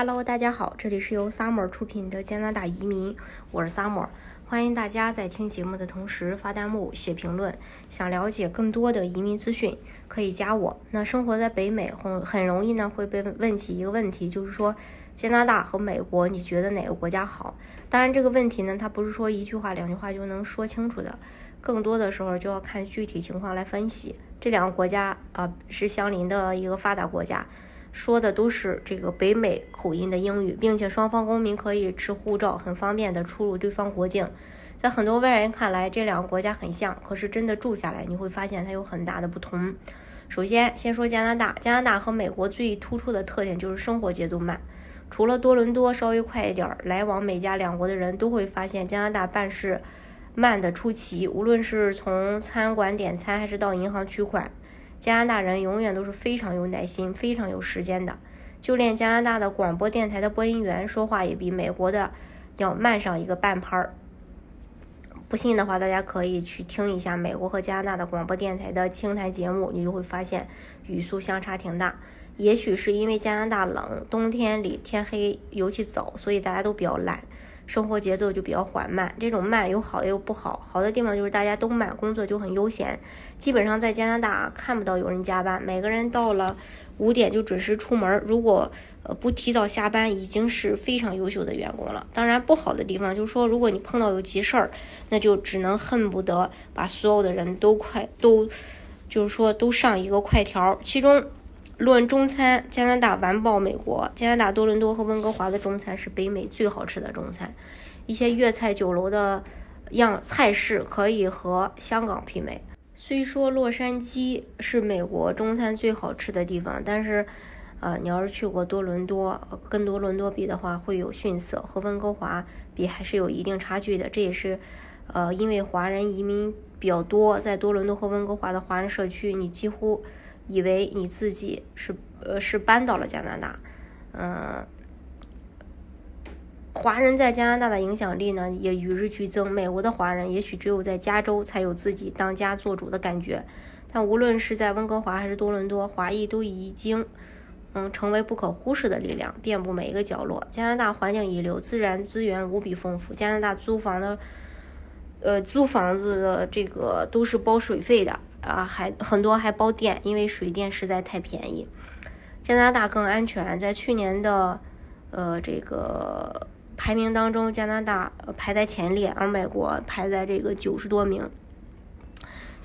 Hello，大家好，这里是由 Summer 出品的加拿大移民，我是 Summer，欢迎大家在听节目的同时发弹幕、写评论。想了解更多的移民资讯，可以加我。那生活在北美，很很容易呢会被问起一个问题，就是说加拿大和美国，你觉得哪个国家好？当然这个问题呢，它不是说一句话、两句话就能说清楚的，更多的时候就要看具体情况来分析。这两个国家啊是相邻的一个发达国家。说的都是这个北美口音的英语，并且双方公民可以持护照，很方便的出入对方国境。在很多外人看来，这两个国家很像，可是真的住下来，你会发现它有很大的不同。首先，先说加拿大，加拿大和美国最突出的特点就是生活节奏慢。除了多伦多稍微快一点儿，来往美加两国的人都会发现加拿大办事慢的出奇，无论是从餐馆点餐还是到银行取款。加拿大人永远都是非常有耐心、非常有时间的，就连加拿大的广播电台的播音员说话也比美国的要慢上一个半拍儿。不信的话，大家可以去听一下美国和加拿大的广播电台的清谈节目，你就会发现语速相差挺大。也许是因为加拿大冷，冬天里天黑尤其早，所以大家都比较懒。生活节奏就比较缓慢，这种慢有好也有不好。好的地方就是大家都慢，工作就很悠闲。基本上在加拿大啊看不到有人加班，每个人到了五点就准时出门。如果呃不提早下班，已经是非常优秀的员工了。当然，不好的地方就是说，如果你碰到有急事儿，那就只能恨不得把所有的人都快都，就是说都上一个快条。其中。论中餐，加拿大完爆美国。加拿大多伦多和温哥华的中餐是北美最好吃的中餐。一些粤菜酒楼的样菜式可以和香港媲美。虽说洛杉矶是美国中餐最好吃的地方，但是，呃，你要是去过多伦多，跟多伦多比的话，会有逊色，和温哥华比还是有一定差距的。这也是，呃，因为华人移民比较多，在多伦多和温哥华的华人社区，你几乎。以为你自己是呃是搬到了加拿大，嗯，华人在加拿大的影响力呢也与日俱增。美国的华人也许只有在加州才有自己当家做主的感觉，但无论是在温哥华还是多伦多，华裔都已经嗯成为不可忽视的力量，遍布每一个角落。加拿大环境一流，自然资源无比丰富。加拿大租房的呃租房子的这个都是包水费的。啊，还很多还包电，因为水电实在太便宜。加拿大更安全，在去年的呃这个排名当中，加拿大排在前列，而美国排在这个九十多名。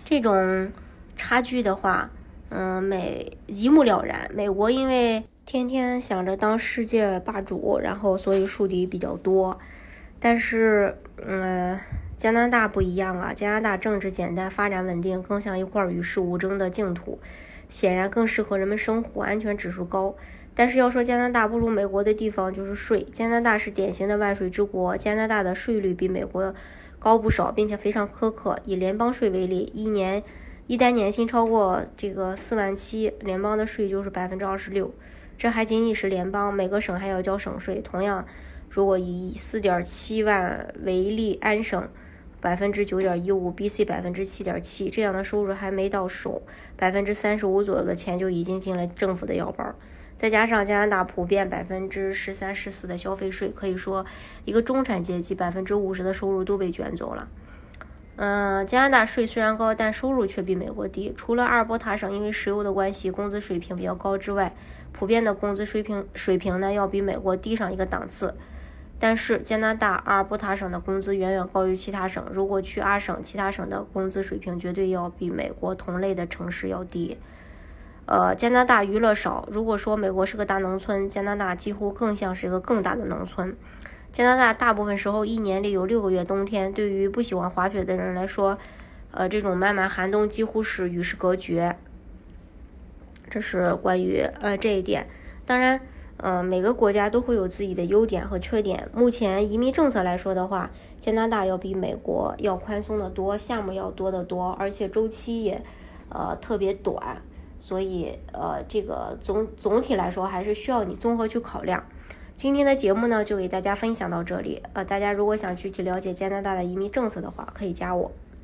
这种差距的话，嗯，美一目了然。美国因为天天想着当世界霸主，然后所以树敌比较多，但是嗯。加拿大不一样啊，加拿大政治简单，发展稳定，更像一块与世无争的净土，显然更适合人们生活，安全指数高。但是要说加拿大不如美国的地方，就是税。加拿大是典型的万税之国，加拿大的税率比美国高不少，并且非常苛刻。以联邦税为例，一年一单年薪超过这个四万七，联邦的税就是百分之二十六，这还仅仅是联邦，每个省还要交省税。同样，如果以四点七万为例，安省。百分之九点一五，BC 百分之七点七，这样的收入还没到手，百分之三十五左右的钱就已经进了政府的腰包。再加上加拿大普遍百分之十三、十四的消费税，可以说一个中产阶级百分之五十的收入都被卷走了。嗯，加拿大税虽然高，但收入却比美国低。除了阿尔伯塔省因为石油的关系，工资水平比较高之外，普遍的工资水平水平呢要比美国低上一个档次。但是加拿大阿尔伯塔省的工资远远高于其他省。如果去阿省，其他省的工资水平绝对要比美国同类的城市要低。呃，加拿大娱乐少。如果说美国是个大农村，加拿大几乎更像是一个更大的农村。加拿大大部分时候一年里有六个月冬天，对于不喜欢滑雪的人来说，呃，这种漫漫寒冬几乎是与世隔绝。这是关于呃这一点。当然。嗯，每个国家都会有自己的优点和缺点。目前移民政策来说的话，加拿大要比美国要宽松的多，项目要多得多，而且周期也呃特别短。所以呃，这个总总体来说还是需要你综合去考量。今天的节目呢，就给大家分享到这里。呃，大家如果想具体了解加拿大的移民政策的话，可以加我。